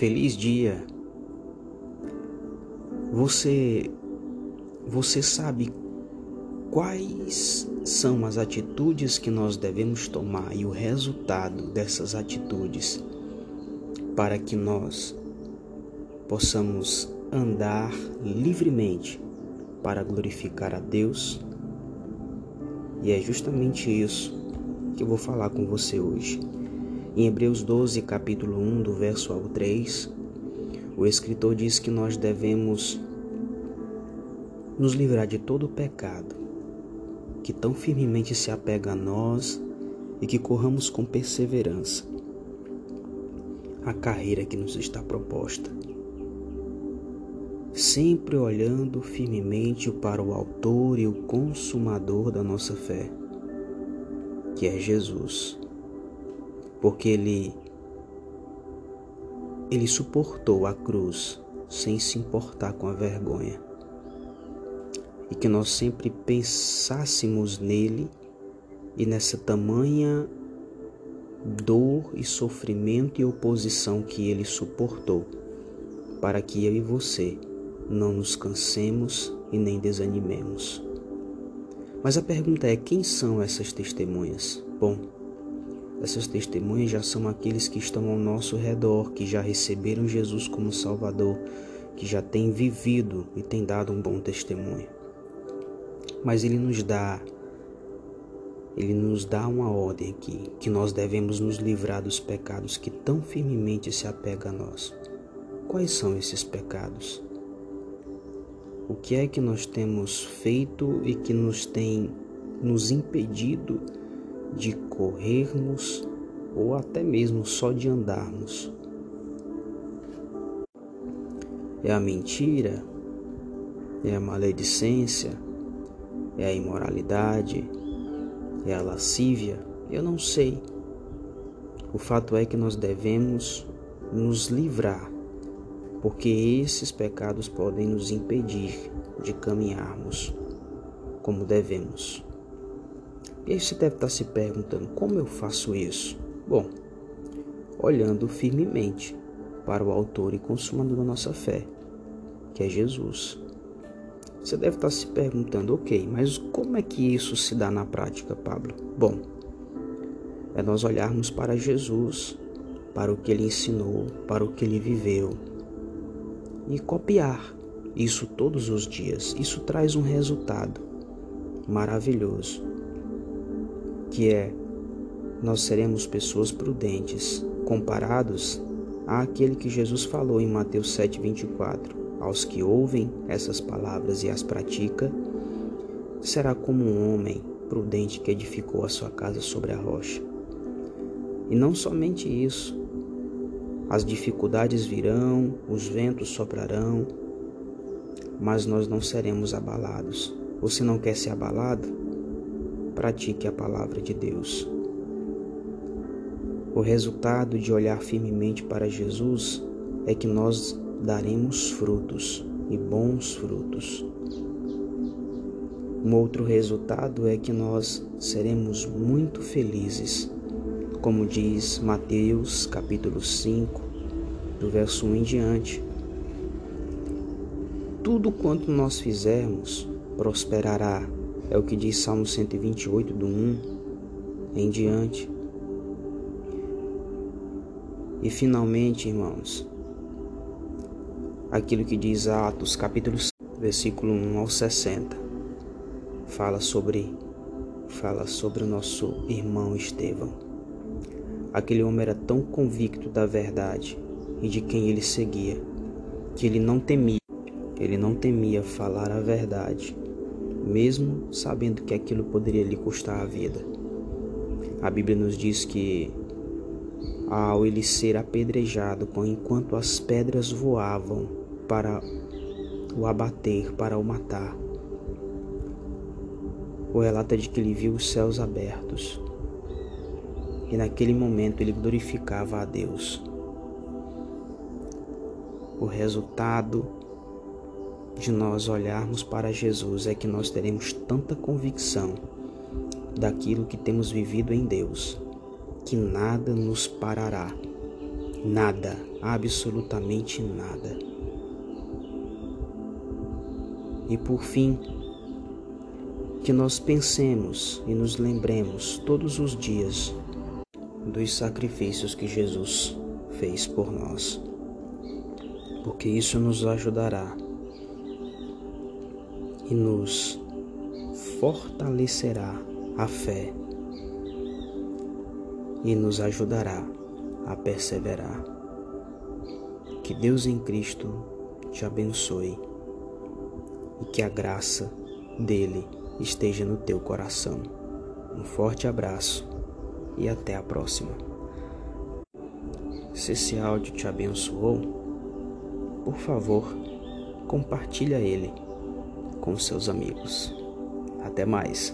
Feliz dia. Você você sabe quais são as atitudes que nós devemos tomar e o resultado dessas atitudes para que nós possamos andar livremente para glorificar a Deus. E é justamente isso que eu vou falar com você hoje. Em Hebreus 12, capítulo 1, do verso ao 3, o escritor diz que nós devemos nos livrar de todo o pecado que tão firmemente se apega a nós e que corramos com perseverança a carreira que nos está proposta. Sempre olhando firmemente para o Autor e o Consumador da nossa fé, que é Jesus porque ele ele suportou a cruz sem se importar com a vergonha. E que nós sempre pensássemos nele e nessa tamanha dor e sofrimento e oposição que ele suportou, para que eu e você não nos cansemos e nem desanimemos. Mas a pergunta é: quem são essas testemunhas? Bom, essas testemunhas já são aqueles que estão ao nosso redor, que já receberam Jesus como Salvador, que já têm vivido e têm dado um bom testemunho. Mas ele nos dá ele nos dá uma ordem aqui, que nós devemos nos livrar dos pecados que tão firmemente se apegam a nós. Quais são esses pecados? O que é que nós temos feito e que nos tem nos impedido de corrermos ou até mesmo só de andarmos. É a mentira, é a maledicência, é a imoralidade, é a lascívia, eu não sei. O fato é que nós devemos nos livrar, porque esses pecados podem nos impedir de caminharmos como devemos. E aí você deve estar se perguntando: como eu faço isso? Bom, olhando firmemente para o Autor e Consumador da nossa fé, que é Jesus. Você deve estar se perguntando: ok, mas como é que isso se dá na prática, Pablo? Bom, é nós olharmos para Jesus, para o que ele ensinou, para o que ele viveu e copiar isso todos os dias. Isso traz um resultado maravilhoso que é nós seremos pessoas prudentes, comparados àquele que Jesus falou em Mateus 7:24. Aos que ouvem essas palavras e as pratica, será como um homem prudente que edificou a sua casa sobre a rocha. E não somente isso, as dificuldades virão, os ventos soprarão, mas nós não seremos abalados. Você não quer ser abalado? Pratique a palavra de Deus. O resultado de olhar firmemente para Jesus é que nós daremos frutos e bons frutos. Um outro resultado é que nós seremos muito felizes, como diz Mateus capítulo 5, do verso 1 em diante. Tudo quanto nós fizermos prosperará é o que diz Salmo 128, do 1 em diante. E finalmente, irmãos, aquilo que diz Atos, capítulo 5, versículo 1 ao 60, fala sobre fala sobre o nosso irmão Estevão. Aquele homem era tão convicto da verdade e de quem ele seguia, que ele não temia, ele não temia falar a verdade mesmo sabendo que aquilo poderia lhe custar a vida. A Bíblia nos diz que ao ele ser apedrejado, enquanto as pedras voavam para o abater, para o matar, o relato é de que ele viu os céus abertos e naquele momento ele glorificava a Deus. O resultado de nós olharmos para Jesus é que nós teremos tanta convicção daquilo que temos vivido em Deus, que nada nos parará, Nada, absolutamente nada. E por fim, que nós pensemos e nos lembremos todos os dias dos sacrifícios que Jesus fez por nós, porque isso nos ajudará e nos fortalecerá a fé e nos ajudará a perseverar. Que Deus em Cristo te abençoe e que a graça dele esteja no teu coração. Um forte abraço e até a próxima. Se esse áudio te abençoou, por favor, compartilha ele com seus amigos. Até mais.